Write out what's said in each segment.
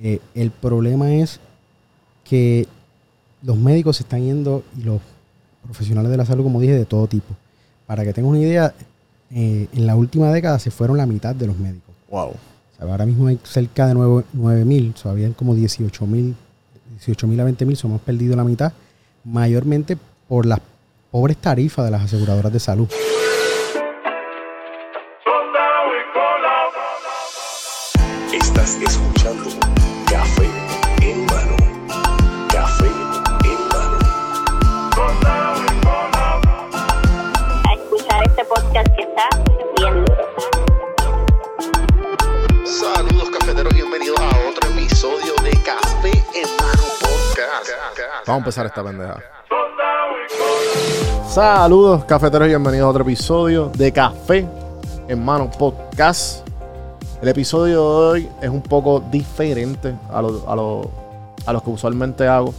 Eh, el problema es que los médicos se están yendo y los profesionales de la salud, como dije, de todo tipo. Para que tengas una idea, eh, en la última década se fueron la mitad de los médicos. Wow. ahora mismo hay cerca de 9 mil, o sea, habían como 18 mil, 18 mil a 20 mil, hemos perdido la mitad, mayormente por las pobres tarifas de las aseguradoras de salud. Esta pendeja. Saludos, cafeteros, bienvenidos a otro episodio de Café en Mano Podcast. El episodio de hoy es un poco diferente a lo, a lo- a los que usualmente hago.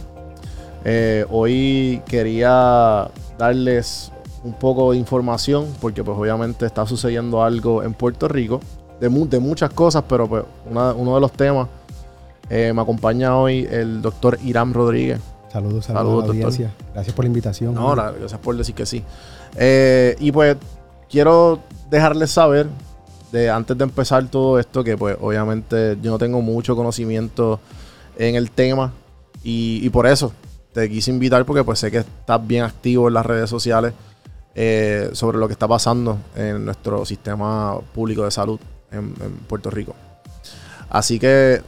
Eh, hoy quería darles un poco de información porque pues obviamente está sucediendo algo en Puerto Rico de, mu- de muchas cosas, pero pues uno de los temas eh, me acompaña hoy el doctor Irán Rodríguez. Saludos, saludos, Saludos, a la doctor. audiencia. Gracias por la invitación. No, la- gracias por decir que sí. Eh, y pues quiero dejarles saber, de antes de empezar todo esto, que pues obviamente yo no tengo mucho conocimiento en el tema y, y por eso te quise invitar porque pues sé que estás bien activo en las redes sociales eh, sobre lo que está pasando en nuestro sistema público de salud en, en Puerto Rico. Así que,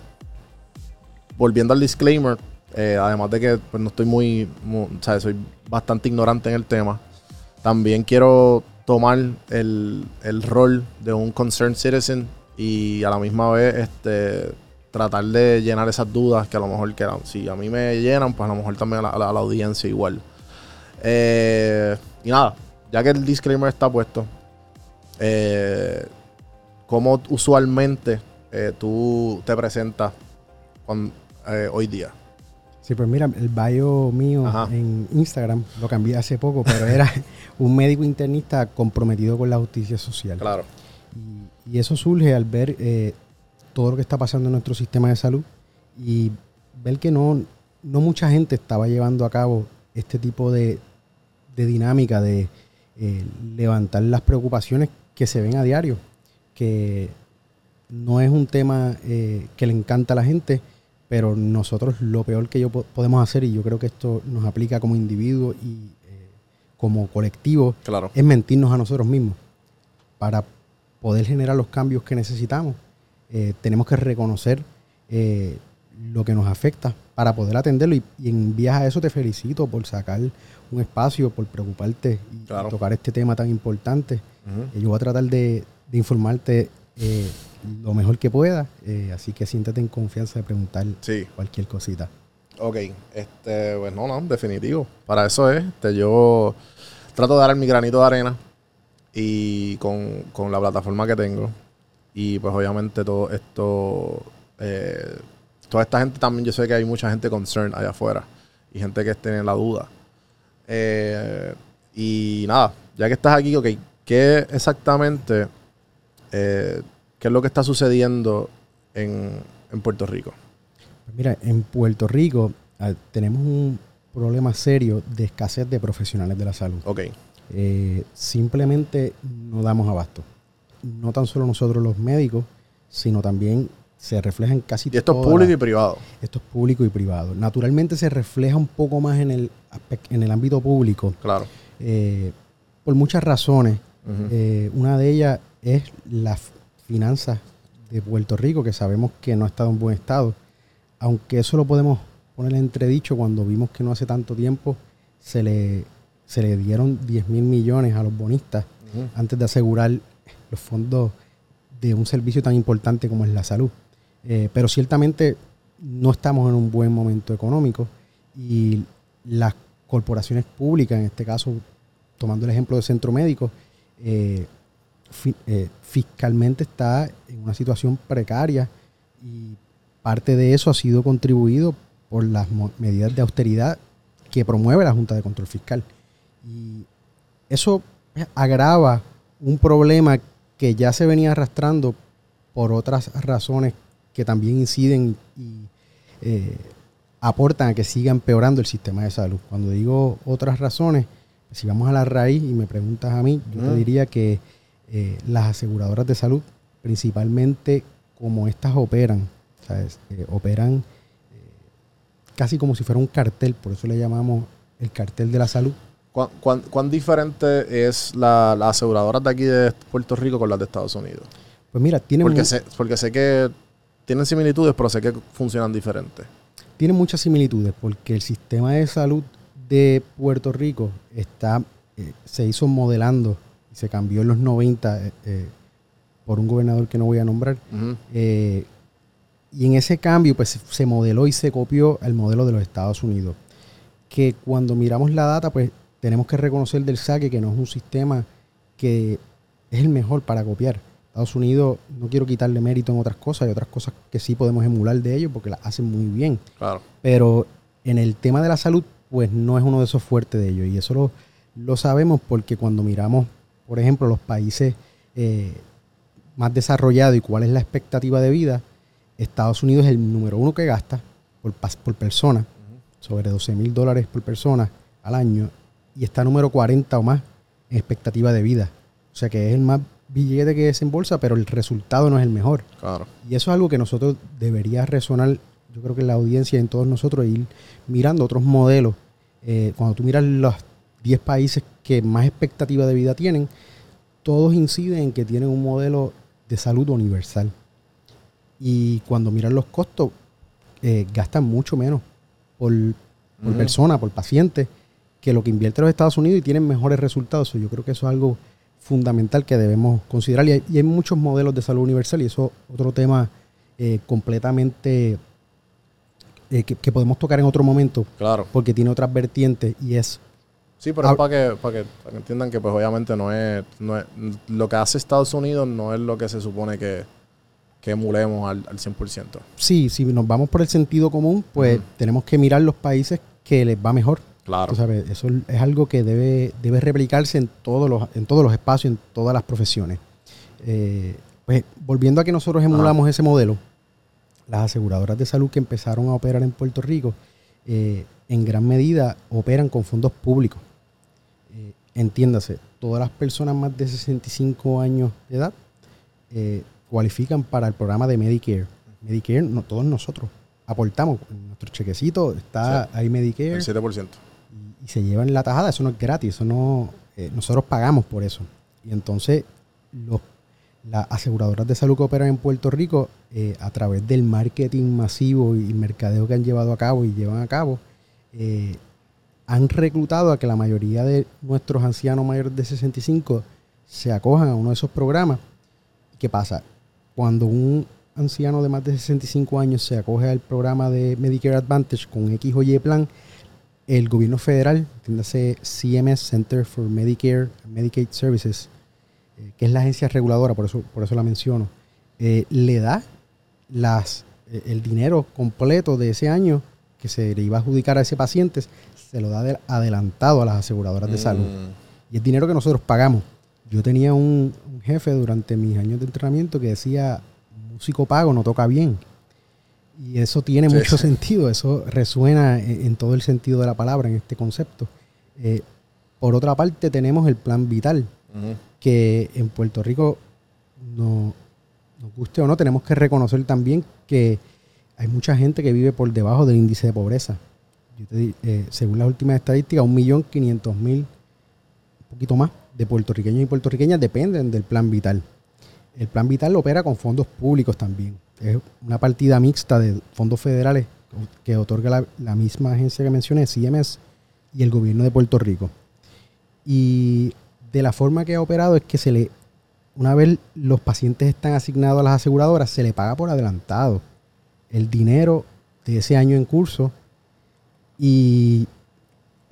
volviendo al disclaimer, eh, además de que pues, no estoy muy, mu- o sea, soy bastante ignorante en el tema, también quiero tomar el, el rol de un concerned citizen y a la misma vez este, tratar de llenar esas dudas que a lo mejor si a mí me llenan, pues a lo mejor también a la, audiencia igual. Eh, y nada, ya que el disclaimer está puesto, eh, ¿cómo usualmente eh, tú te presentas hoy día? Sí, pues mira, el bio mío Ajá. en Instagram lo cambié hace poco, pero era un médico internista comprometido con la justicia social. Claro. Y, y eso surge al ver eh, todo lo que está pasando en nuestro sistema de salud y ver que no, no mucha gente estaba llevando a cabo este tipo de, de dinámica de eh, levantar las preocupaciones que se ven a diario, que no es un tema eh, que le encanta a la gente, pero nosotros lo peor que yo po- podemos hacer, y yo creo que esto nos aplica como individuo y eh, como colectivo, Claro. es mentirnos a nosotros mismos. Para poder generar los cambios que necesitamos, eh, tenemos que reconocer eh, lo que nos afecta para poder atenderlo. Y, y en vías a eso te felicito por sacar un espacio, por preocuparte y Claro. tocar este tema tan importante. Eh, Yo voy a tratar de, de informarte eh, lo mejor que pueda, eh, así que siéntate en confianza de preguntar Sí. cualquier cosita. Ok, este, pues no, no, definitivo. Para eso es, este, yo trato de dar mi granito de arena y con, con la plataforma que tengo. Y pues obviamente todo esto, eh, toda esta gente también, yo sé que hay mucha gente concerned allá afuera y gente que tiene la duda. Eh, y nada, ya que estás aquí, ok, ¿qué exactamente, eh, qué es lo que está sucediendo en, en Puerto Rico? Pues mira, en Puerto Rico ah, tenemos un problema serio de escasez de profesionales de la salud. Ok, Eh, simplemente no damos abasto. No tan solo nosotros los médicos, sino también se refleja en casi y esto es público y privado. esto es público y privado. Naturalmente se refleja un poco más en el, en el ámbito público Claro. eh, por muchas razones. Eh, una de ellas es las finanzas de Puerto Rico, que sabemos que no ha estado en buen estado. Aunque eso lo podemos poner en entredicho cuando vimos que no hace tanto tiempo se le, se le dieron 10 mil millones a los bonistas antes de asegurar los fondos de un servicio tan importante como es la salud. Eh, pero ciertamente no estamos en un buen momento económico y las corporaciones públicas, en este caso, tomando el ejemplo de centro médico, eh, eh, fiscalmente está en una situación precaria y parte de eso ha sido contribuido por las medidas de austeridad que promueve la Junta de Control Fiscal. Y eso pues, agrava un problema que ya se venía arrastrando por otras razones que también inciden y eh, aportan a que siga empeorando el sistema de salud. Cuando digo otras razones, si vamos a la raíz y me preguntas a mí, yo te Mm. diría que eh, las aseguradoras de salud, principalmente como estas operan, ¿sabes? Eh, operan eh, casi como si fuera un cartel, por eso le llamamos el cartel de la salud. ¿Cuán, cuán- cuán diferente es la, las aseguradoras de aquí de Puerto Rico con las de Estados Unidos? Pues mira, tienen, Porque sé, porque sé que tienen similitudes, pero sé que funcionan diferentes. tienen muchas similitudes, porque el sistema de salud de Puerto Rico está, eh, se hizo modelando y se cambió en los 90 eh, eh, por un gobernador que no voy a nombrar. Eh, y en ese cambio, pues se modeló y se copió el modelo de los Estados Unidos. Que cuando miramos la data, pues tenemos que reconocer del saque que no es un sistema que es el mejor para copiar. Estados Unidos, no quiero quitarle mérito en otras cosas, hay otras cosas que sí podemos emular de ellos porque las hacen muy bien. Claro. Pero en el tema de la salud, pues no es uno de esos fuertes de ellos. Y eso lo, lo sabemos porque cuando miramos, por ejemplo, los países eh, más desarrollados y cuál es la expectativa de vida, Estados Unidos es el número uno que gasta por, por persona, sobre 12 mil dólares por persona al año, y está número 40 o más en expectativa de vida. O sea que es el más billete que desembolsa, pero el resultado no es el mejor. Claro. Y eso es algo que nosotros debería resonar, yo creo que en la audiencia y en todos nosotros, ir mirando otros modelos. Eh, cuando tú miras los 10 países que más expectativa de vida tienen, todos inciden en que tienen un modelo de salud universal. Y cuando miran los costos, eh, gastan mucho menos por, persona, por paciente, que lo que invierte los Estados Unidos y tienen mejores resultados. Yo creo que eso es algo fundamental que debemos considerar. Y hay, y hay muchos modelos de salud universal y eso es otro tema eh, completamente eh, que, que podemos tocar en otro momento Claro. porque tiene otras vertientes y es Sí, pero Ah. es para que, para que, para que entiendan que pues obviamente no es, no es- lo que hace Estados Unidos no es lo que se supone que, que emulemos al, al 100%. sí, si nos vamos por el sentido común, pues tenemos que mirar los países que les va mejor. Claro. Sabes, eso es algo que debe, debe replicarse en todos los, en todos los espacios, en todas las profesiones. Eh, pues volviendo a que nosotros emulamos ese modelo, las aseguradoras de salud que empezaron a operar en Puerto Rico, eh, en gran medida operan con fondos públicos. Entiéndase, todas las personas más de 65 años de edad eh, cualifican para el programa de Medicare. Medicare, no, todos nosotros aportamos, nuestro chequecito está ahí Medicare El 7%. y, y se llevan la tajada, eso no es gratis, eso no, eh, nosotros pagamos por eso. Y entonces los, las aseguradoras de salud que operan en Puerto Rico, eh, a través del marketing masivo y el mercadeo que han llevado a cabo y llevan a cabo, eh, han reclutado a que la mayoría de nuestros ancianos mayores de 65 se acojan a uno de esos programas. ¿Qué pasa? Cuando un anciano de más de 65 años se acoge al programa de Medicare Advantage con X o Y plan, el gobierno federal, entiéndase CMS, Center for Medicare and Medicaid Services, eh, que es la agencia reguladora, por eso, por eso la menciono, eh, le da las, eh, el dinero completo de ese año que se le iba a adjudicar a ese paciente, se lo da de- adelantado a las aseguradoras de salud. Mm, Y es dinero que nosotros pagamos. Yo tenía un, un jefe durante mis años de entrenamiento que decía, músico pago no toca bien. Y eso tiene Sí, mucho sí. sentido, eso resuena en, en todo el sentido de la palabra, en este concepto. Eh, por otra parte, tenemos el plan vital, que en Puerto Rico, no, nos guste o no, tenemos que reconocer también que hay mucha gente que vive por debajo del índice de pobreza. Yo te eh, según las últimas estadísticas, 1.500.000, un poquito más, de puertorriqueños y puertorriqueñas dependen del plan vital. El plan vital opera con fondos públicos también. Es una partida mixta de fondos federales que otorga la, la misma agencia que mencioné, CMS, y el gobierno de Puerto Rico. Y de la forma que ha operado es que se le, una vez los pacientes están asignados a las aseguradoras, se le paga por adelantado el dinero de ese año en curso y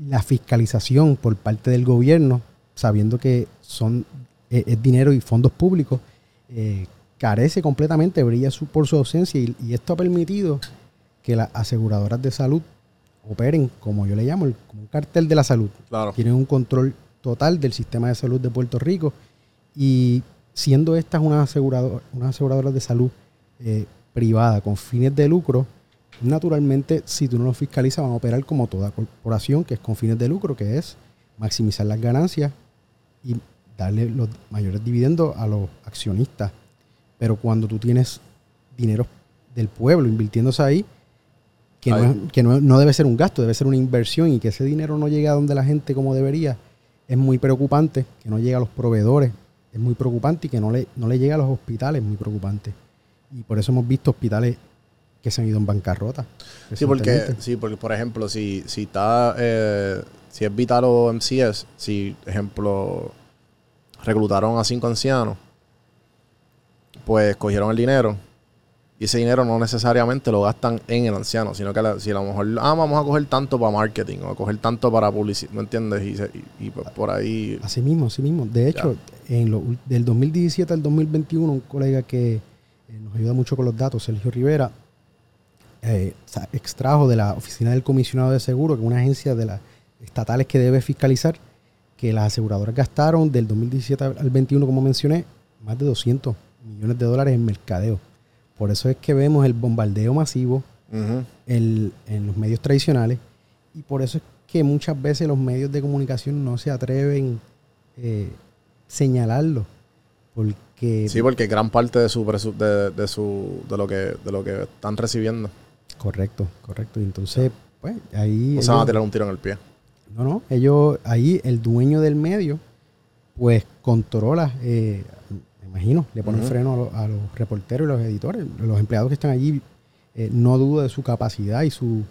la fiscalización por parte del gobierno, sabiendo que son eh, es dinero y fondos públicos, eh, carece completamente, brilla su- por su ausencia y, y esto ha permitido que las aseguradoras de salud operen, como yo le llamo, el- como un cartel de la salud Claro. tienen un control total del sistema de salud de Puerto Rico y siendo estas unas aseguradoras, unas aseguradoras de salud eh, privada con fines de lucro, naturalmente, si tú no los fiscalizas, van a operar como toda corporación que es con fines de lucro, que es maximizar las ganancias y darle los mayores dividendos a los accionistas. Pero cuando tú tienes dinero del pueblo invirtiéndose ahí, que, no, es- que no, no debe ser un gasto, debe ser una inversión y que ese dinero no llegue a donde la gente como debería, es muy preocupante, que no llegue a los proveedores, es muy preocupante y que no le, no le llegue a los hospitales, es muy preocupante. Y por eso hemos visto hospitales que se han ido en bancarrota. Sí, porque, sí, porque por ejemplo, si, si está, eh, si es Vital o MCS, si, ejemplo, reclutaron a cinco ancianos, pues cogieron el dinero y ese dinero no necesariamente lo gastan en el anciano, sino que la- si a lo mejor, ah, vamos a coger tanto para marketing o a coger tanto para publicidad, ¿me entiendes? Y, se- y- y, pues, por ahí, Así mismo, así mismo. De hecho, en lo, del 2017 al 2021, un colega que eh, nos ayuda mucho con los datos, Sergio Rivera, eh, extrajo de la Oficina del Comisionado de Seguro, que es una agencia de las estatales que debe fiscalizar, que las aseguradoras gastaron del 2017 al 21, como mencioné, más de 200 millones de dólares en mercadeo. Por eso es que vemos el bombardeo masivo el- en los medios tradicionales y por eso es que muchas veces los medios de comunicación no se atreven eh, señalarlo porque sí, porque gran parte de su, de, de su, de lo que, de lo que están recibiendo, correcto correcto y entonces pues ahí no se van a tirar un tiro en el pie. no no ellos ahí el dueño del medio pues controla eh, me imagino le ponen Ujú. freno a, lo- a los reporteros y los editores los empleados que están allí eh, no dudo de su capacidad y su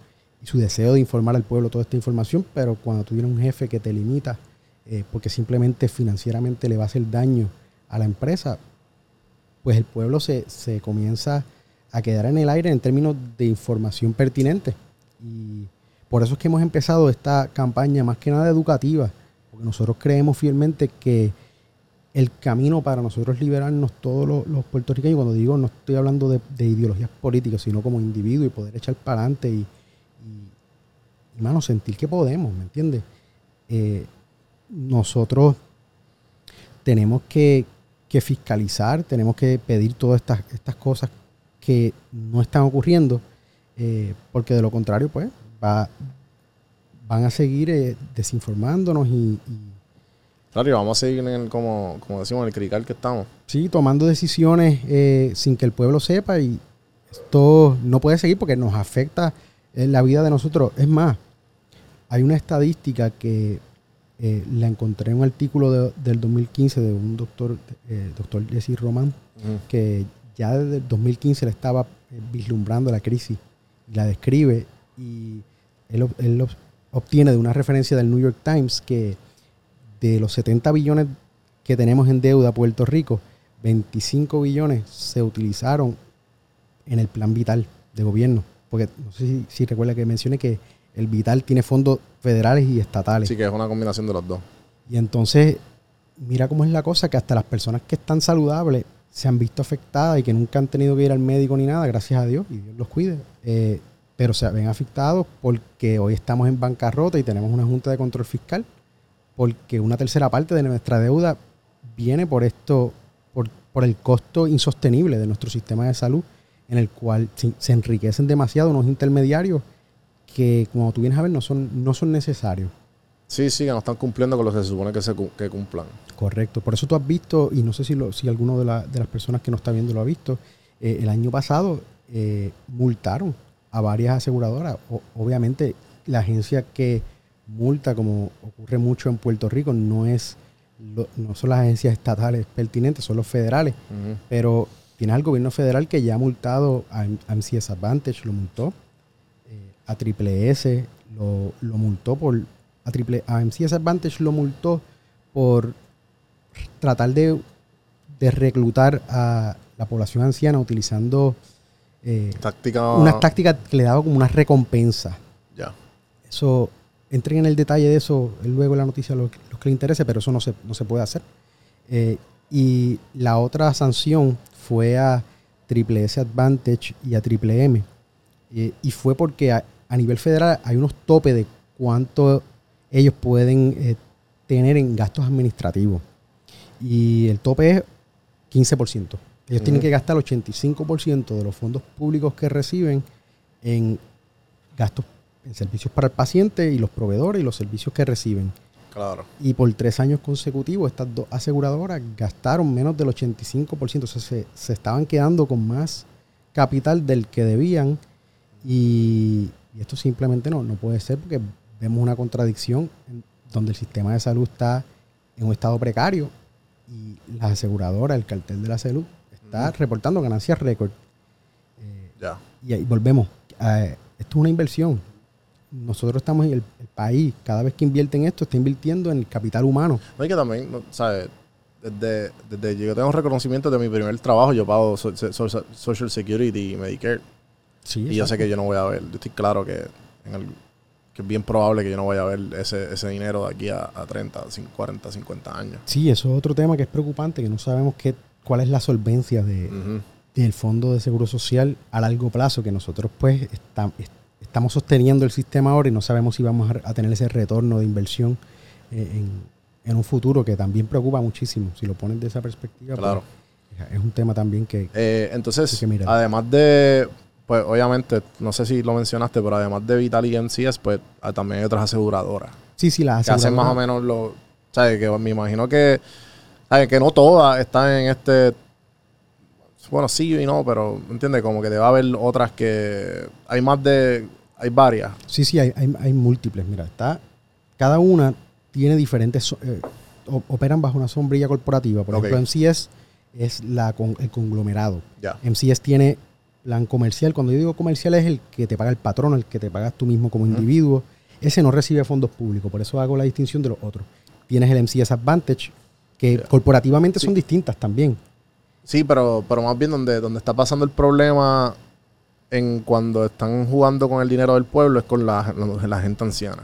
y su deseo de informar al pueblo toda esta información, pero cuando tú tienes un jefe que te limita eh, porque simplemente financieramente le va a hacer daño a la empresa, pues el pueblo se, se comienza a quedar en el aire en términos de información pertinente. Y por eso es que hemos empezado esta campaña más que nada educativa, porque nosotros creemos fielmente que el camino para nosotros liberarnos todos los, puertorriqueños, cuando digo no estoy hablando de, de ideologías políticas, sino como individuo y poder echar para adelante y, y, sentir que podemos, ¿me entiendes? Eh, nosotros tenemos que, que fiscalizar, tenemos que pedir todas estas, estas cosas que no están ocurriendo, eh, porque de lo contrario, pues, va, van a seguir eh, desinformándonos y, y Claro, y vamos a seguir en el, como, como decimos, en el crical que estamos. sí, tomando decisiones eh, sin que el pueblo sepa y esto no puede seguir porque nos afecta en la vida de nosotros. Es más, hay una estadística que eh, la encontré en un artículo de- del 2015 de un doctor, eh, doctor Jesse Román, que ya desde el 2015 le estaba eh, vislumbrando la crisis la describe y él, ob- él ob- obtiene de una referencia del New York Times que de los 70 billones que tenemos en deuda Puerto Rico, 25 billones se utilizaron en el plan vital de gobierno. Porque no sé si, si recuerda que mencioné que el vital tiene fondos federales y estatales. Así que es una combinación de los dos. Y entonces, mira cómo es la cosa, que hasta las personas que están saludables se han visto afectadas y que nunca han tenido que ir al médico ni nada, gracias a Dios, y Dios los cuide. Eh, pero se ven afectados porque hoy estamos en bancarrota y tenemos una junta de control fiscal, porque una tercera parte de nuestra deuda viene por esto, por, por el costo insostenible de nuestro sistema de salud, en el cual se, enriquecen demasiado unos intermediarios que, como tú vienes a ver, no son, no son necesarios. Sí, sí, que no están cumpliendo con lo que se supone que se que cumplan. Correcto. Por eso tú has visto, y no sé si, lo, si alguno de, la- de las personas que nos está viendo lo ha visto, eh, el año pasado eh, multaron a varias aseguradoras. O- obviamente, la agencia que multa, como ocurre mucho en Puerto Rico, no es lo- no son las agencias estatales pertinentes, son los federales. Pero tienes al gobierno federal que ya ha multado a, a MCS Advantage, lo multó, eh, a Triple S lo, lo multó por. A, triple, a MCS Advantage lo multó por tratar de, de reclutar a la población anciana utilizando eh, Táctica. unas tácticas que le daban como una recompensa. Ya. Eso, entren en el detalle de eso luego en la noticia los, los que les interese, pero eso no se, no se puede hacer. Eh, y la otra sanción fue a Triple S Advantage y a Triple M. Eh, y fue porque a, a nivel federal hay unos topes de cuánto ellos pueden eh, tener en gastos administrativos. Y el tope es 15%. Ellos tienen que gastar el 85% de los fondos públicos que reciben en gastos en servicios para el paciente y los proveedores y los servicios que reciben. Claro. Y por tres años consecutivos, estas dos aseguradoras gastaron menos del 85%. O sea, se, se estaban quedando con más capital del que debían. Y, y esto simplemente no, no puede ser porque vemos una contradicción en donde el sistema de salud está en un estado precario y la aseguradora, el cartel de la salud, está reportando ganancias récord. Eh, Ya. y ahí volvemos. Eh, esto es una inversión. Nosotros estamos en el, el país, cada vez que invierte en esto, está invirtiendo en el capital humano. No, y que también, ¿sabes? Desde, desde yo tengo reconocimiento de mi primer trabajo, yo pago so- so- so- Social Security y Medicare. Sí, Y yo sé que yo no voy a ver, yo estoy claro que, en el- que es bien probable que yo no vaya a ver ese, ese dinero de aquí a, a 30, 50, 40, 50 años. Sí, eso es otro tema que es preocupante, que no sabemos qué, cuál es la solvencia de, del Fondo de Seguro Social a largo plazo, que nosotros pues está- estamos sosteniendo el sistema ahora y no sabemos si vamos a, tener ese retorno de inversión eh, en, en un futuro que también preocupa muchísimo, si lo pones de esa perspectiva. pues, Claro. es un tema también que... Eh, entonces, que además de, pues obviamente, no sé si lo mencionaste, pero además de Vital y MCS, pues ah, también hay otras aseguradoras Sí, sí, las que hacen más o aseguradoras- menos lo, ¿sabes? Que me imagino que, ¿sabes? Que no todas están en este, bueno, sí y no, pero, ¿entiendes? Como que debe haber otras que, hay más de, hay varias. Sí, sí, hay, hay, hay múltiples. Mira, está. Cada una tiene diferentes. eh, operan bajo una sombrilla corporativa. Por ejemplo, MCS es la con, el conglomerado. Ya. MCS tiene plan comercial. Cuando yo digo comercial es el que te paga el patrono, el que te pagas tú mismo como individuo. Ese no recibe fondos públicos. Por eso hago la distinción de los otros. Tienes el MCS Advantage, que corporativamente Sí. son distintas también. Sí, pero, pero más bien donde, donde está pasando el problema en cuando están jugando con el dinero del pueblo es con la, la, la gente anciana.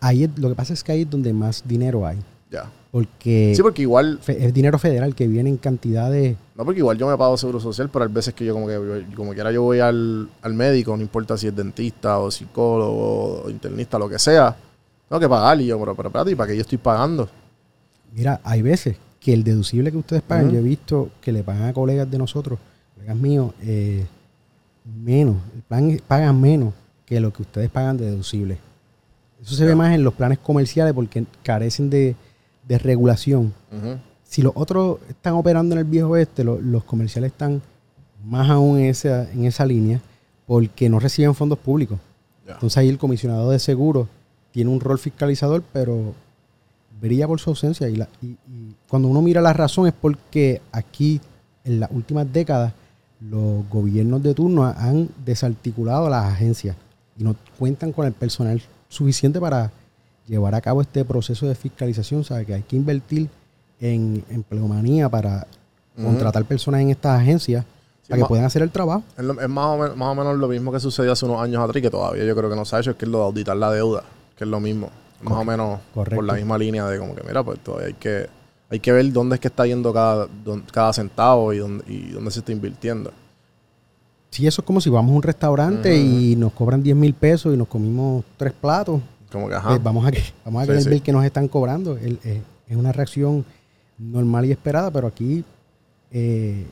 Ahí es- lo que pasa es que ahí es donde más dinero hay. Ya. Porque Sí, porque igual, fe- es dinero federal que viene en cantidades. no porque igual yo me pago seguro social, pero hay veces que yo como que yo- como quiera yo voy al, al médico, no importa si es dentista o psicólogo o internista, lo que sea, tengo que pagar y yo, pero, pero espérate, ¿y para qué yo estoy pagando? Mira, hay veces que el deducible que ustedes pagan, yo he visto que le pagan a colegas de nosotros, colegas míos, eh, menos, el plan pagan menos que lo que ustedes pagan de deducible. Eso se ve más en los planes comerciales porque carecen de, de regulación. Si los otros están operando en el viejo oeste, lo- los comerciales están más aún en esa, en esa línea porque no reciben fondos públicos. Entonces ahí el comisionado de seguros tiene un rol fiscalizador, pero brilla por su ausencia. Y, la- y- y cuando uno mira la razón es porque aquí, en las últimas décadas, los gobiernos de turno han desarticulado a las agencias y no cuentan con el personal suficiente para llevar a cabo este proceso de fiscalización. Sea, que hay que invertir en empleomanía para contratar personas en estas agencias Sí, para que puedan hacer el trabajo. Es, lo- es más, o menos, más o menos lo mismo que sucedió hace unos años atrás y que todavía yo creo que no se ha hecho, es que es lo de auditar la deuda, que es lo mismo. Más o menos correcto. por la misma línea de como que, mira, pues todavía hay que, hay que ver dónde es que está yendo cada, centavo y dónde, y dónde se está invirtiendo. Sí, eso es como si vamos a un restaurante y nos cobran 10 mil pesos y nos comimos tres platos. Como que, ajá. Pues vamos a, que- vamos a Sí, sí. ver que nos están cobrando. El- eh, es una reacción normal y esperada, pero aquí, eh,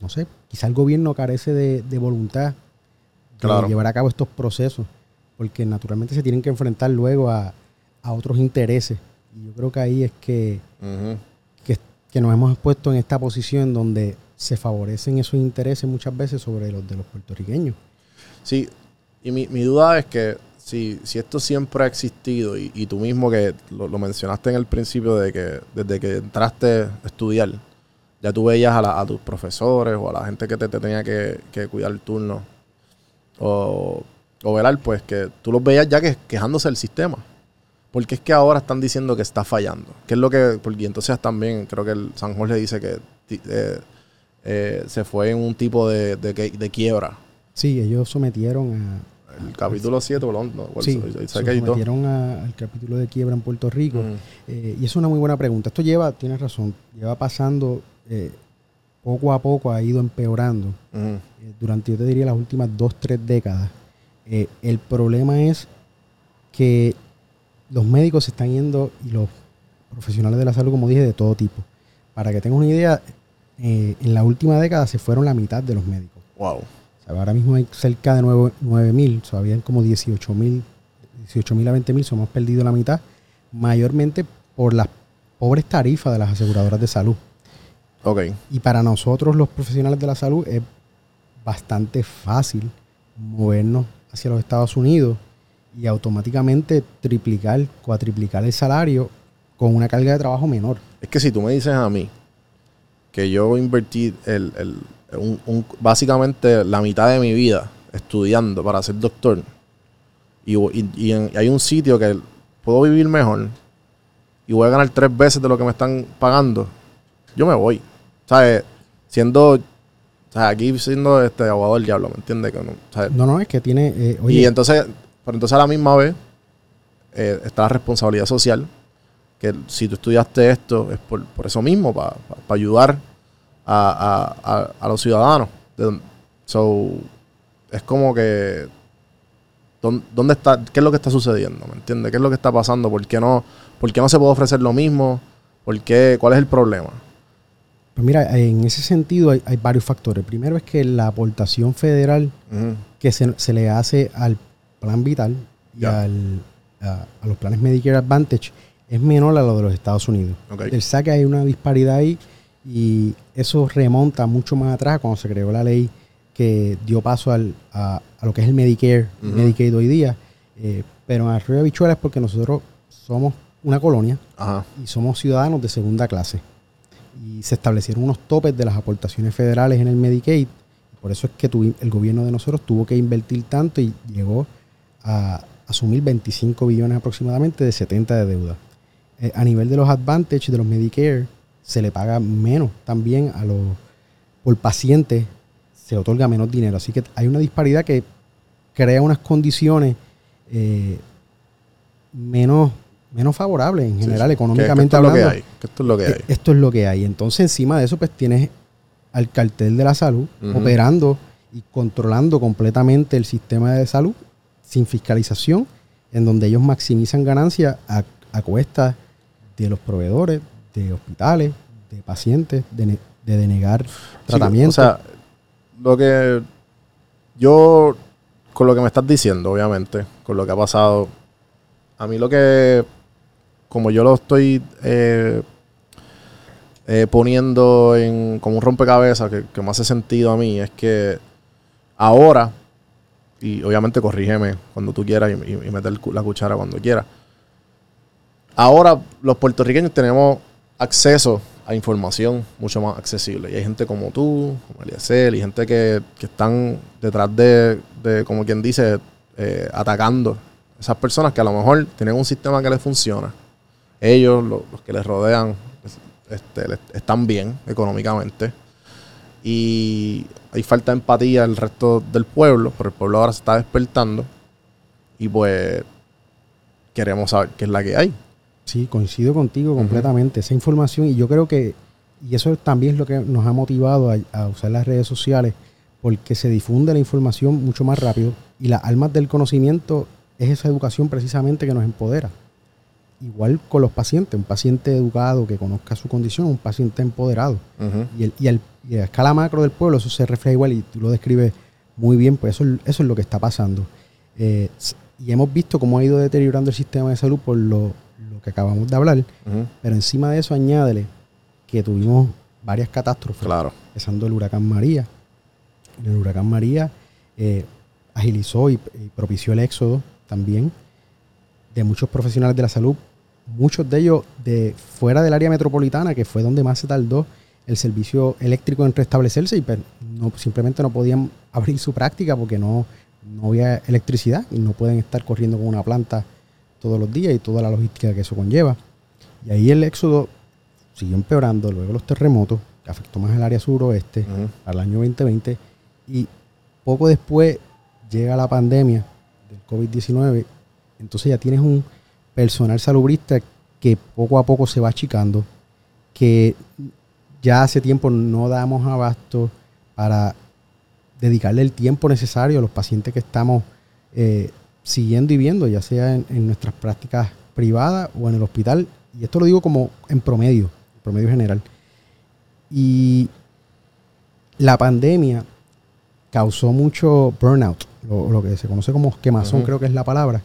no sé, quizá el gobierno carece de, de voluntad de Claro. llevar a cabo estos procesos, porque naturalmente se tienen que enfrentar luego a, a otros intereses. Y yo creo que ahí es que, que, que nos hemos puesto en esta posición donde se favorecen esos intereses muchas veces sobre los de los puertorriqueños. Sí, y mi, mi duda es que si, si esto siempre ha existido y, y tú mismo que lo, mencionaste en el principio de que desde que entraste a estudiar, ya tú veías a, la- a tus profesores o a la gente que te, te tenía que, cuidar el turno o, o velar, pues que tú los veías ya que, quejándose del sistema. Porque es que ahora están diciendo que está fallando. Que es lo que. Porque entonces también creo que el San Jorge dice que eh, eh, se fue en un tipo de, de, de quiebra. Sí, ellos sometieron a, El capítulo 7, no, no, Sí, sé se que hay dos. sometieron a- al capítulo de quiebra en Puerto Rico. Ujú. Eh, y es una muy buena pregunta. Esto lleva, tienes razón, lleva pasando eh, poco a poco, ha ido empeorando Ujú. eh, durante, yo te diría, las últimas dos, tres décadas. El problema es que los médicos se están yendo y los profesionales de la salud, como dije, de todo tipo. Para que tengas una idea, en la última década se fueron la mitad de los médicos. Wow. O sea, ahora mismo hay cerca de 9 mil, o sea, habían como 18 mil, 18 mil a 20 mil, hemos perdido la mitad, mayormente por las pobres tarifas de las aseguradoras de salud. Ok. Y para nosotros los profesionales de la salud es bastante fácil movernos hacia los Estados Unidos y automáticamente triplicar, cuatriplicar el salario con una carga de trabajo menor. Es que si tú me dices a mí que yo invertí el, el- un- un- básicamente la mitad de mi vida estudiando para ser doctor y, y- y en- y hay un sitio que puedo vivir mejor y voy a ganar tres veces de lo que me están pagando, yo me voy. ¿Sabes? Siendo, aquí siendo este abogado del diablo, ¿me entiendes? Que no, ¿sabes? No, no, es que tiene, eh, y oye, entonces, pero entonces a la misma vez eh, está la responsabilidad social, que si tú estudiaste esto es por, por eso mismo, para ayudar a, a- a- los ciudadanos. So, es como que, ¿dón- ¿dónde está, qué es lo que está sucediendo? ¿Me entiendes? ¿Qué es lo que está pasando? ¿Por qué no, por qué no se puede ofrecer lo mismo? ¿Por qué, ¿Cuál es el problema? pues mira, en ese sentido hay, hay varios factores. Primero es que la aportación federal que se, se le hace al plan vital y al, a, a los planes Medicare Advantage es menor a lo de los Estados Unidos. Ok. Del saque hay una disparidad ahí y eso remonta mucho más atrás cuando se creó la ley que dio paso al- a, a lo que es el Medicare Ujú. Medicaid hoy día. Eh, pero en Arroyo de es porque nosotros somos una colonia Ajá. y somos ciudadanos de segunda clase. Y se establecieron unos topes de las aportaciones federales en el Medicaid. Por eso es que tuvi- el gobierno de nosotros tuvo que invertir tanto y llegó a asumir 25 billones aproximadamente de 70 de deuda. Eh, a nivel de los Advantage, de los Medicare, se le paga menos también a los por pacientes, se otorga menos dinero. Así que hay una disparidad que crea unas condiciones eh, menos, menos favorables en general, sí. económicamente hablando. Es lo que hay. que esto es lo que Eh, hay. Esto es lo que hay. Entonces, encima de eso, pues tienes al cartel de la salud operando y controlando completamente el sistema de salud sin fiscalización, en donde ellos maximizan ganancias a, a cuesta de los proveedores, de hospitales, de pacientes, de, de denegar Sí, tratamiento. o sea, lo que yo, con lo que me estás diciendo, obviamente, con lo que ha pasado, a mí lo que, como yo lo estoy eh, eh, poniendo en como un rompecabezas que, que me hace sentido a mí, es que ahora, y obviamente corrígeme cuando tú quieras y, y, y meter la cuchara cuando quieras, ahora los puertorriqueños tenemos acceso a información mucho más accesible. Y hay gente como tú, como Eliezer, y gente que, que están detrás de, de, como quien dice, eh, atacando esas personas que a lo mejor tienen un sistema que les funciona. Ellos, lo- los que les rodean, es- este, están bien económicamente. Y hay falta de empatía del resto del pueblo, pero el pueblo ahora se está despertando. Y pues queremos saber qué es la que hay. Sí, coincido contigo completamente. Esa información, y yo creo que, y eso también es lo que nos ha motivado a, a usar las redes sociales, porque se difunde la información mucho más rápido y las almas del conocimiento es esa educación precisamente que nos empodera. Igual con los pacientes, un paciente educado que conozca su condición, un paciente empoderado. Y, el, y, al- y a escala macro del pueblo eso se refleja igual y tú lo describes muy bien, pues eso, es- eso es lo que está pasando. Eh, y hemos visto cómo ha ido deteriorando el sistema de salud por lo que acabamos de hablar, pero encima de eso añádele que tuvimos varias catástrofes, Claro. empezando el huracán María. El huracán María eh, agilizó y, y propició el éxodo también de muchos profesionales de la salud, muchos de ellos de fuera del área metropolitana, que fue donde más se tardó el servicio eléctrico en restablecerse y pues, no, simplemente no podían abrir su práctica porque no, no había electricidad y no pueden estar corriendo con una planta todos los días y toda la logística que eso conlleva. Y ahí el éxodo siguió empeorando, luego los terremotos, que afectó más el área suroeste Ujú. al año 2020 y poco después llega la pandemia del COVID-19, entonces ya tienes un personal salubrista que poco a poco se va achicando, que ya hace tiempo no damos abasto para dedicarle el tiempo necesario a los pacientes que estamos eh, siguiendo y viendo, ya sea en, en nuestras prácticas privadas o en el hospital. Y esto lo digo como en promedio, en promedio general. Y la pandemia causó mucho burnout, lo, lo que se conoce como quemazón, creo que es la palabra.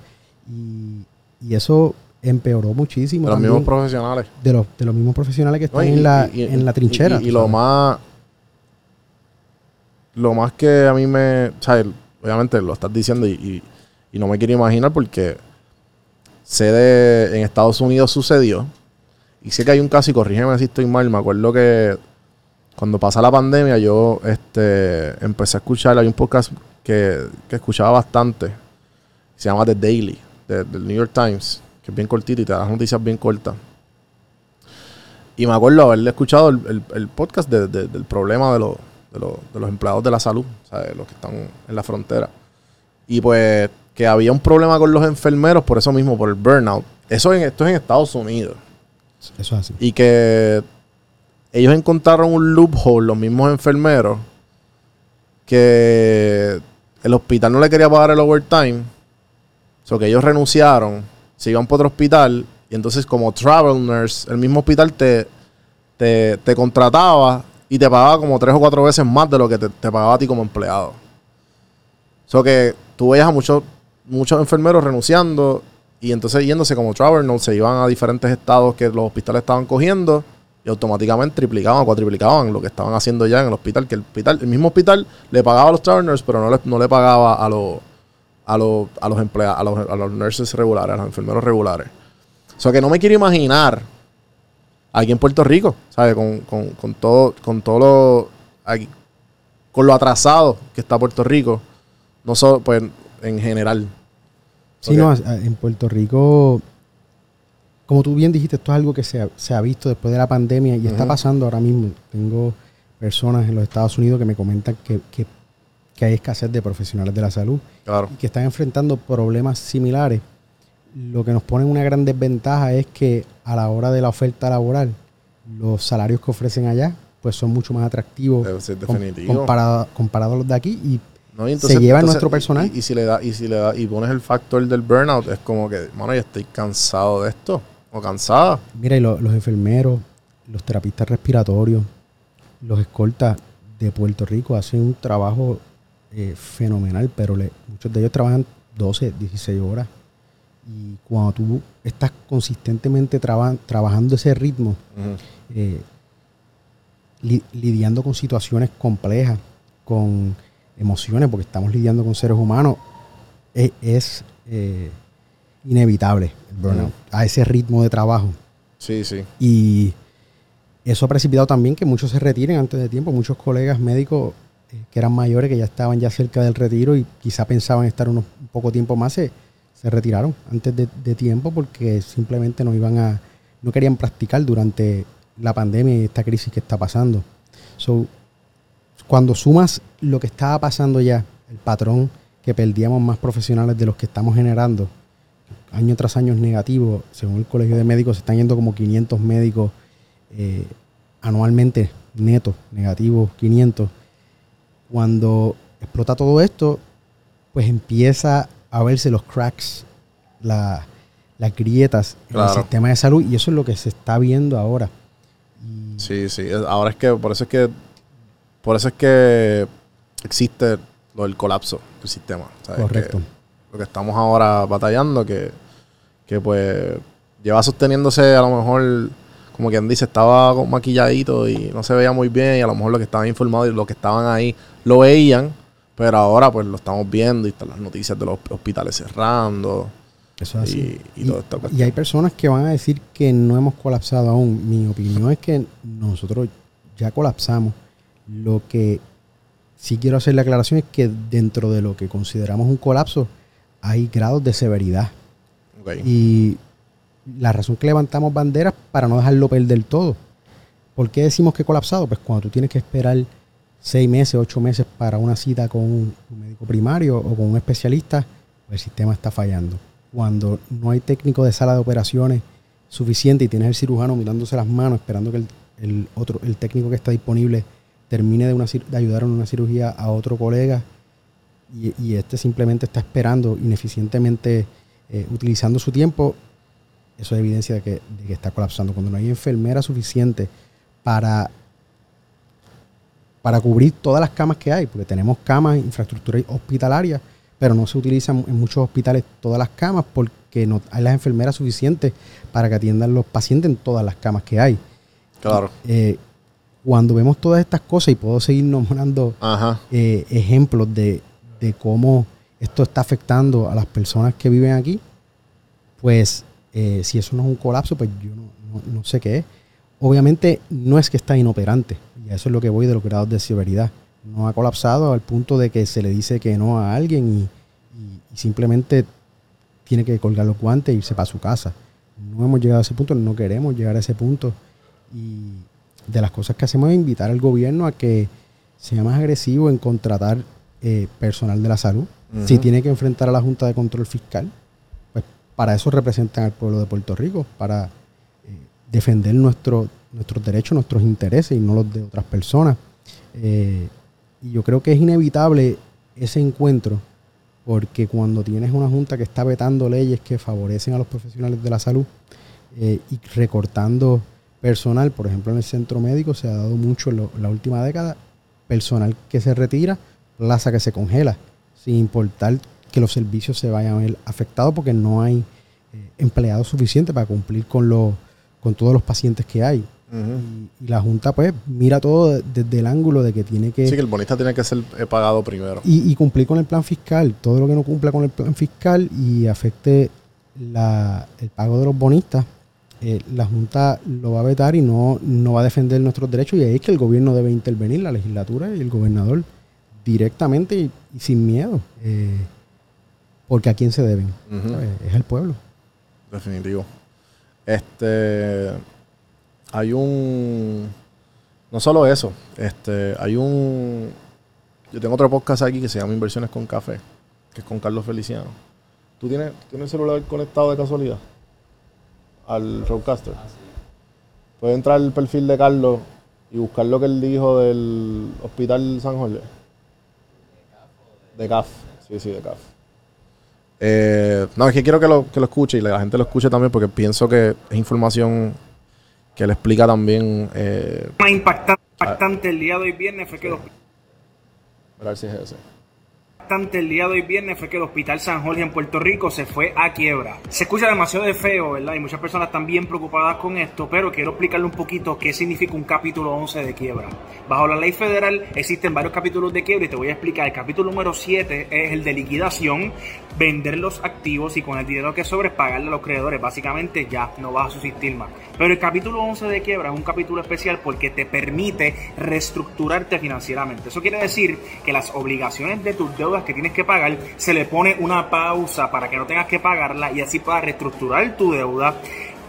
Y, y eso empeoró muchísimo De los mismos profesionales. de, los, de los mismos profesionales que están No, y- en, la, y- en la trinchera. Y, lo sabes. más. Lo más que a mí me. O sea, el- obviamente lo estás diciendo y, y- no me quiero imaginar porque sé de. En Estados Unidos sucedió. Y sé que hay un caso, y corrígeme si estoy mal. Me acuerdo que cuando pasa la pandemia, yo este, empecé a escuchar. Hay un podcast que, que escuchaba bastante. Se llama The Daily, de- del New York Times, que es bien cortito y te da noticias bien cortas. Y me acuerdo haberle escuchado el, el- podcast de- de- del problema de, de, los- de los empleados de la salud, o sea, de los que están en la frontera. Y pues que había un problema con los enfermeros por eso mismo, por el burnout. Eso en, esto es en Estados Unidos. Eso es así. Y que ellos encontraron un loophole, los mismos enfermeros, que el hospital no le quería pagar el overtime. So que ellos renunciaron, se iban para otro hospital. Y entonces, como travel nurse, el mismo hospital te, te, te contrataba y te pagaba como tres o cuatro veces más de lo que te, te pagaba a ti como empleado. So que tú veías a muchos, muchos enfermeros renunciando y entonces yéndose como travel se iban a diferentes estados que los hospitales estaban cogiendo y automáticamente triplicaban o cuatriplicaban lo que estaban haciendo ya en el hospital. Que el hospital, el mismo hospital le pagaba a los travel nurses, pero no le, no le pagaba a los a los, a los empleados, a los, a los nurses regulares, a los enfermeros regulares. O sea que no me quiero imaginar aquí en Puerto Rico, ¿sabes? Con, con, con todo, con todo lo aquí- con lo atrasado que está Puerto Rico, no solo pues en general. Sí, no, a- en Puerto Rico, como tú bien dijiste, esto es algo que se ha, se ha visto después de la pandemia y está pasando ahora mismo. Tengo personas en los Estados Unidos que me comentan que, que- que hay escasez de profesionales de la salud Claro. y que están enfrentando problemas similares. Lo que nos pone en una gran desventaja es que a la hora de la oferta laboral, los salarios que ofrecen allá pues son mucho más atractivos Debe ser com- definitivo. comparado, comparado a los de aquí y ¿no? Y se lleva nuestro y- personal. Y, y si le da, y si le da, y pones el factor del burnout, es como que, mano, ya estoy cansado de esto. O cansada. Mira, y lo- los enfermeros, los terapistas respiratorios, los escoltas de Puerto Rico hacen un trabajo eh, fenomenal, pero le- muchos de ellos trabajan 12, 16 horas. Y cuando tú estás consistentemente traba- trabajando ese ritmo, eh, li- lidiando con situaciones complejas, con emociones, porque estamos lidiando con seres humanos, es, es, eh, inevitable el burnout, a ese ritmo de trabajo. Sí, sí. Y eso ha precipitado también que muchos se retiren antes de tiempo. Muchos colegas médicos eh, que eran mayores, que ya estaban ya cerca del retiro y quizá pensaban estar unos un poco tiempo más, se, se retiraron antes de, de tiempo porque simplemente no iban a, no querían practicar durante la pandemia y esta crisis que está pasando. So, cuando sumas lo que estaba pasando ya, el patrón que perdíamos más profesionales de los que estamos generando, año tras año es negativo. Según el Colegio de Médicos, se están yendo como 500 médicos eh, anualmente netos, negativos 500. Cuando explota todo esto, pues empieza a verse los cracks, la- las grietas en Claro. el sistema de salud y eso es lo que se está viendo ahora. Y Sí, sí. Ahora es que, por eso es que, por eso es que existe lo del colapso del sistema. ¿sabes? correcto. Que lo que estamos ahora batallando, que, que pues lleva sosteniéndose a lo mejor, como quien dice, estaba maquilladito y no se veía muy bien y a lo mejor los que estaban informados y los que estaban ahí lo veían, pero ahora pues lo estamos viendo y están las noticias de los hospitales cerrando Eso es así. y, y toda esta Y cuestión. hay personas que van a decir que no hemos colapsado aún. Mi opinión es que nosotros ya colapsamos. Lo que sí quiero hacer la aclaración es que dentro de lo que consideramos un colapso hay grados de severidad. Y la razón que levantamos banderas para no dejarlo perder todo. ¿Por qué decimos que colapsado? Pues cuando tú tienes que esperar seis meses, ocho meses para una cita con un, un médico primario o con un especialista, pues el sistema está fallando. Cuando no hay técnico de sala de operaciones suficiente y tienes el cirujano mirándose las manos esperando que el, el otro, el técnico que está disponible termine de, una, de ayudar en una cirugía a otro colega y, y este simplemente está esperando ineficientemente eh, utilizando su tiempo, eso es evidencia de que, de que está colapsando. Cuando no hay enfermera suficiente para para cubrir todas las camas que hay, porque tenemos camas, infraestructura hospitalaria, pero no se utilizan en muchos hospitales todas las camas porque no hay las enfermeras suficientes para que atiendan los pacientes en todas las camas que hay. Claro. Eh, cuando vemos todas estas cosas, y puedo seguir nombrando eh, ejemplos de, de cómo esto está afectando a las personas que viven aquí, pues eh, si eso no es un colapso, pues yo no, no- no sé qué es. Obviamente no es que está inoperante, y a eso es lo que voy de los grados de severidad. No ha colapsado al punto de que se le dice que no a alguien y, y- y simplemente tiene que colgar los guantes e irse para su casa. No hemos llegado a ese punto, no queremos llegar a ese punto. Y de las cosas que hacemos es invitar al gobierno a que sea más agresivo en contratar eh, personal de la salud. Si tiene que enfrentar a la Junta de Control Fiscal, pues para eso representan al pueblo de Puerto Rico, para eh, defender nuestro, nuestros derechos, nuestros intereses y no los de otras personas. Eh, y yo creo que es inevitable ese encuentro, porque cuando tienes una junta que está vetando leyes que favorecen a los profesionales de la salud eh, y recortando personal, por ejemplo en el centro médico se ha dado mucho en, lo- en la última década, personal que se retira, plaza que se congela, sin importar que los servicios se vayan a ver afectados porque no hay eh, empleados suficientes para cumplir con, los con todos los pacientes que hay. Y, y la Junta pues mira todo de- desde el ángulo de que tiene que, Sí, que el bonista tiene que ser eh, pagado primero. y, y cumplir con el plan fiscal. Todo lo que no cumpla con el plan fiscal y afecte la- el pago de los bonistas, eh, la Junta lo va a vetar y no, no va a defender nuestros derechos. Y ahí es que el gobierno debe intervenir, la legislatura y el gobernador, directamente y, y sin miedo. eh, porque a quién se deben. Es al pueblo. Definitivo. Este. Hay un. No solo eso. Este. Hay un. Yo tengo otro podcast aquí que se llama Inversiones con Café. Que es con Carlos Feliciano. ¿Tú tienes, tienes el celular conectado de casualidad? Al Roadcaster. Puedes entrar al perfil de Carlos y buscar lo que él dijo del Hospital San Jorge. De CAF. Sí, sí, de CAF. Eh, no, es que quiero que lo, que lo escuche y la gente lo escuche también porque pienso que es información que le explica también. Eh, más impactante, impactante el día de hoy viernes fue que ver si es ese. El día de hoy viernes fue que el Hospital San Jorge en Puerto Rico se fue a quiebra. Se escucha demasiado de feo, ¿verdad? Y muchas personas están bien preocupadas con esto, pero quiero explicarle un poquito qué significa un capítulo 11 de quiebra. Bajo la ley federal existen varios capítulos de quiebra y te voy a explicar. El capítulo número 7 es el de liquidación, vender los activos y con el dinero que sobre pagarle a los creadores. Básicamente ya no vas a subsistir más. Pero el capítulo 11 de quiebra es un capítulo especial porque te permite reestructurarte financieramente. Eso quiere decir que las obligaciones de tus deudas que tienes que pagar se le pone una pausa para que no tengas que pagarla y así puedas reestructurar tu deuda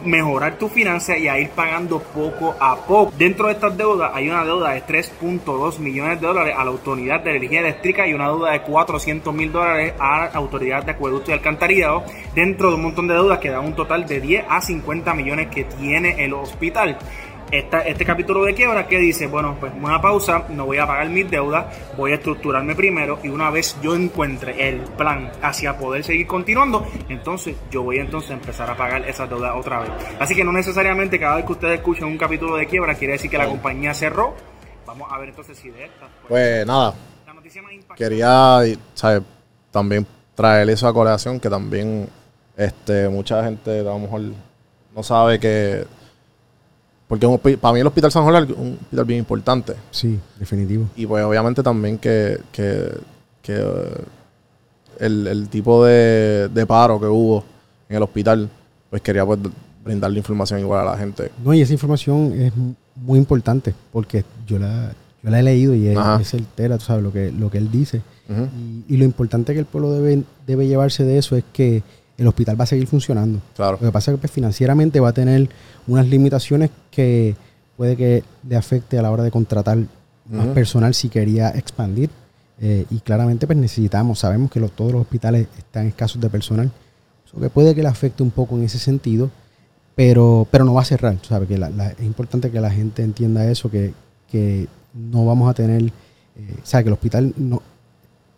mejorar tu finanzas y a ir pagando poco a poco. Dentro de estas deudas hay una deuda de 3.2 millones de dólares a la Autoridad de Energía Eléctrica y una deuda de 400 mil dólares a la Autoridad de Acueducto y Alcantarillado, dentro de un montón de deudas que dan un total de 10 a 50 millones que tiene el hospital. Esta- este capítulo de quiebra que dice, bueno, pues una pausa, no voy a pagar mis deudas, voy a estructurarme primero y una vez yo encuentre el plan hacia poder seguir continuando, entonces yo voy entonces a empezar a pagar esas deudas otra vez. Así que no necesariamente cada vez que ustedes escuchen un capítulo de quiebra quiere decir que la compañía cerró. Vamos a ver entonces si de esta. pues, Pues nada, la noticia más quería ¿sabes? también traer eso a colación que también este, mucha gente a lo mejor no sabe que. Porque un para mí el Hospital San Jorge es un hospital bien importante. Sí, definitivo. Y pues obviamente también que, que, que, eh, el, el tipo de, de paro que hubo en el hospital, pues quería pues brindarle información igual a la gente. No, y esa información es mu- muy importante porque yo la, yo la he leído y es, es certera, tú sabes, lo que, lo que él dice. Y, y lo importante que el pueblo debe, debe llevarse de eso es que el hospital va a seguir funcionando. Claro. Lo que pasa es que pues, financieramente va a tener unas limitaciones que puede que le afecte a la hora de contratar más personal si quería expandir. Eh, y claramente pues necesitamos, sabemos que los- todos los hospitales están escasos de personal. Eso que puede que le afecte un poco en ese sentido, pero, pero no va a cerrar. tú ¿sabes? Que la- la- es importante que la gente entienda eso, que, que no vamos a tener, eh, o sea, que el hospital no,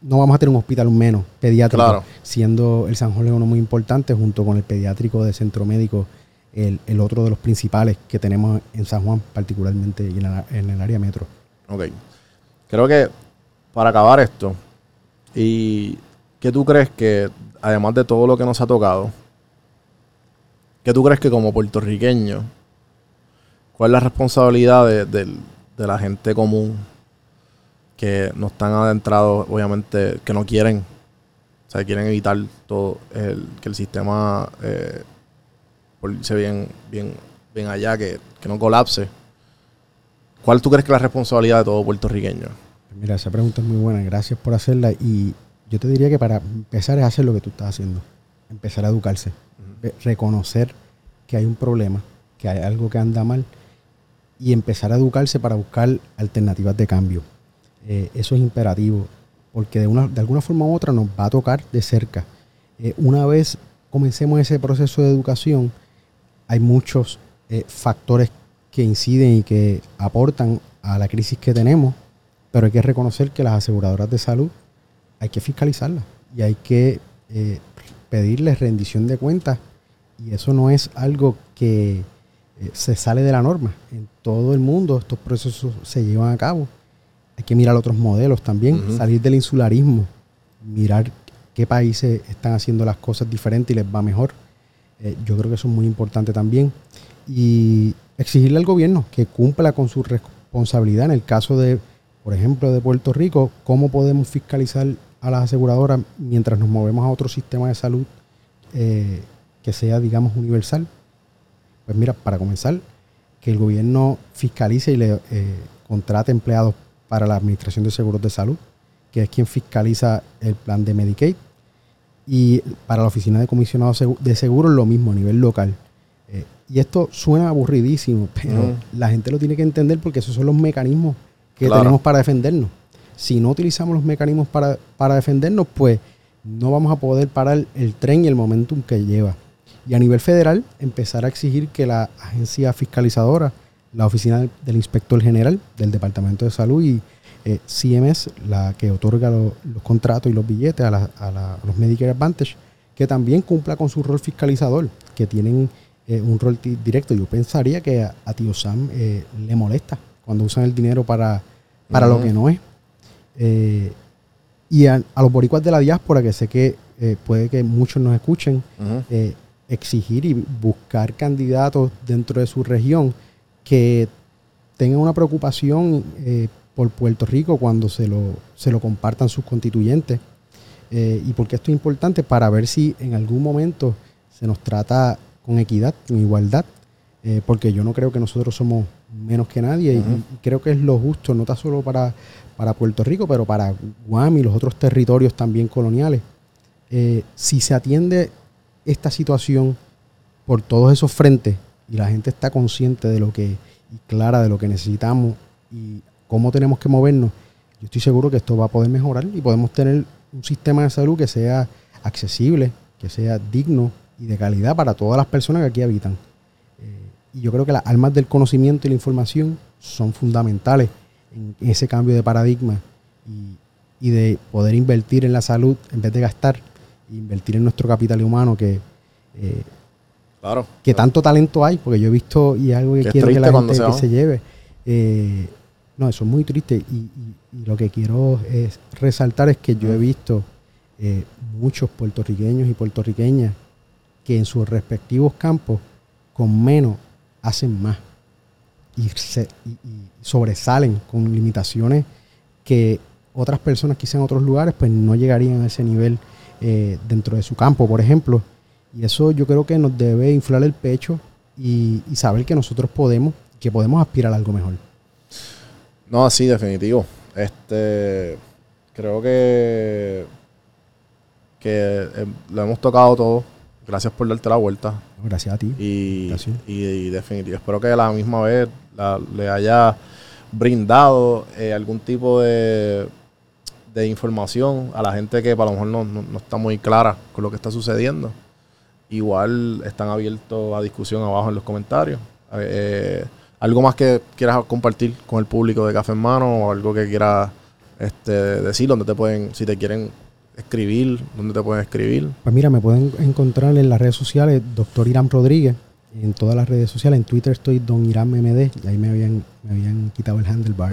no vamos a tener un hospital menos pediátrico, Claro. siendo el San Jorge uno muy importante junto con el pediátrico de Centro Médico, el, el otro de los principales que tenemos en San Juan, particularmente y en, la- en el área metro. Ok. creo que para acabar esto, ¿y qué tú crees que, además de todo lo que nos ha tocado, qué tú crees que como puertorriqueño, cuál es la responsabilidad de, de la gente común que no están adentrados, obviamente, que no quieren, o sea, quieren evitar todo el, que el sistema eh, por irse bien, bien, bien allá, que, que no colapse. ¿Cuál tú crees que es la responsabilidad de todo puertorriqueño? Mira, esa pregunta es muy buena. Gracias por hacerla. Y yo te diría que para empezar es hacer lo que tú estás haciendo. Empezar a educarse. Reconocer que hay un problema, que hay algo que anda mal. Y empezar a educarse para buscar alternativas de cambio. Eh, eso es imperativo. Porque de, una, de alguna forma u otra nos va a tocar de cerca. Eh, una vez comencemos ese proceso de educación, hay muchos eh, factores que inciden y que aportan a la crisis que tenemos, pero hay que reconocer que las aseguradoras de salud hay que fiscalizarlas y hay que pedirles rendición de cuentas y eso no es algo que se sale de la norma. En todo el mundo estos procesos se llevan a cabo. Hay que mirar otros modelos también, salir del insularismo, mirar qué países están haciendo las cosas diferentes y les va mejor. Eh, yo creo que eso es muy importante también. Y exigirle al gobierno que cumpla con su responsabilidad. En el caso de, por ejemplo, de Puerto Rico, cómo podemos fiscalizar a las aseguradoras mientras nos movemos a otro sistema de salud eh, que sea, digamos, universal. Pues mira, para comenzar, que el gobierno fiscalice y le eh, contrate empleados para la Administración de Seguros de Salud, que es quien fiscaliza el plan de Medicaid. Y para la Oficina de Comisionados de Seguros lo mismo a nivel local. Eh, y esto suena aburridísimo, pero Ujú. la gente lo tiene que entender porque esos son los mecanismos que Claro. tenemos para defendernos. Si no utilizamos los mecanismos para, para defendernos, pues no vamos a poder parar el tren y el momentum que lleva. Y a nivel federal, empezar a exigir que la agencia fiscalizadora, la oficina del, inspector general del Departamento de Salud y eh, CMS, la que otorga lo- los contratos y los billetes a, la- a la- a los Medicare Advantage, que también cumpla con su rol fiscalizador, que tienen eh, un rol directo. Yo pensaría que a, a tío Sam eh, le molesta cuando usan el dinero para, para lo que no es. Eh, y a, los boricuas de la diáspora, que sé que puede que muchos nos escuchen, exigir y buscar candidatos dentro de su región que tengan una preocupación eh, por Puerto Rico cuando se lo, se lo compartan sus constituyentes. Eh, y porque esto es importante para ver si en algún momento se nos trata con equidad, con igualdad, eh, porque yo no creo que nosotros somos menos que nadie y- creo que es lo justo, no tan solo para, para Puerto Rico, pero para Guam y los otros territorios también coloniales. Eh, si se atiende esta situación por todos esos frentes y la gente está consciente de lo que y clara de lo que necesitamos y cómo tenemos que movernos, yo estoy seguro que esto va a poder mejorar y podemos tener un sistema de salud que sea accesible, que sea digno y de calidad para todas las personas que aquí habitan. Eh, y yo creo que las almas del conocimiento y la información son fundamentales en ese cambio de paradigma y, y de poder invertir en la salud en vez de gastar, invertir en nuestro capital humano que, eh, Claro. que tanto talento hay, porque yo he visto y es algo que quiero que la gente se que se lleve. Eh, no, eso es muy triste y, y- y lo que quiero es resaltar es que yo he visto eh, muchos puertorriqueños y puertorriqueñas que en sus respectivos campos con menos hacen más y, se- y- y sobresalen con limitaciones que otras personas quizás en otros lugares pues no llegarían a ese nivel eh, dentro de su campo, por ejemplo. Y eso yo creo que nos debe inflar el pecho y, y saber que nosotros podemos, que podemos aspirar a algo mejor. No, sí, definitivo. Este, creo que que eh, lo hemos tocado todo. Gracias por darte la vuelta. Gracias a ti. Y, Gracias. y, y definitivo. Espero que a la misma vez la- le haya brindado eh, algún tipo de, de información a la gente que a lo mejor no, no- no está muy clara con lo que está sucediendo. Igual están abiertos a discusión abajo en los comentarios. Eh, ¿Algo más que quieras compartir con el público de Café en Mano o algo que quieras este, decir? Donde te pueden, si te quieren escribir, donde te pueden escribir. Pues mira, me pueden encontrar en las redes sociales, doctor Irán Rodríguez, en todas las redes sociales. En Twitter estoy Don Irán MMD, y ahí me habían, me habían quitado el handlebar.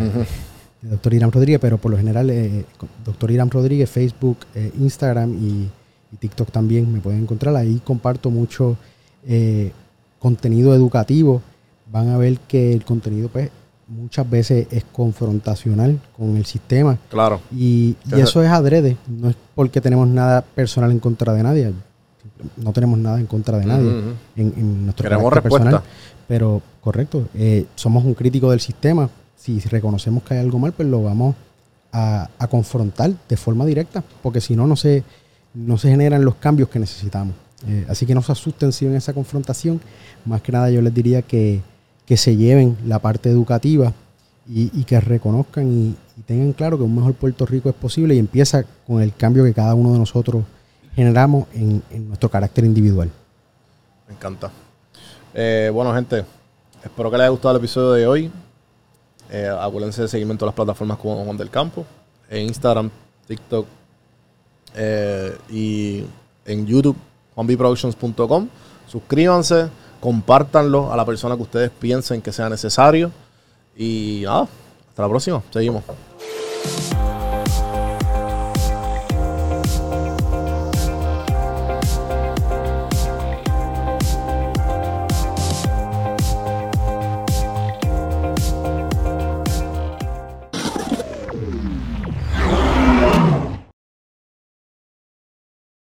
De Dr. Irán Rodríguez, pero por lo general, eh, Dr. Irán Rodríguez, Facebook, eh, Instagram y, y TikTok también me pueden encontrar. Ahí comparto mucho eh, contenido educativo. Van a ver que el contenido, pues, muchas veces es confrontacional con el sistema. Claro. Y, y eso es adrede, no es porque tenemos nada personal en contra de nadie. No tenemos nada en contra de nadie en, en nuestro Queremos respuesta. personal. Pero, correcto, eh, somos un crítico del sistema. Si reconocemos que hay algo mal, pues lo vamos a, a confrontar de forma directa, porque si no, no se, no se generan los cambios que necesitamos. Eh, así que no se asusten si ven esa confrontación. Más que nada, yo les diría que, que se lleven la parte educativa y, y que reconozcan y, tengan claro que un mejor Puerto Rico es posible y empieza con el cambio que cada uno de nosotros generamos en, en nuestro carácter individual. Me encanta. Eh, bueno, gente, espero que les haya gustado el episodio de hoy. Eh, acuérdense de seguirme en las plataformas como Juan del Campo, en Instagram, TikTok eh, y en YouTube, juanbproductions.com. Suscríbanse, compártanlo a la persona que ustedes piensen que sea necesario. Y nada, hasta la próxima. Seguimos.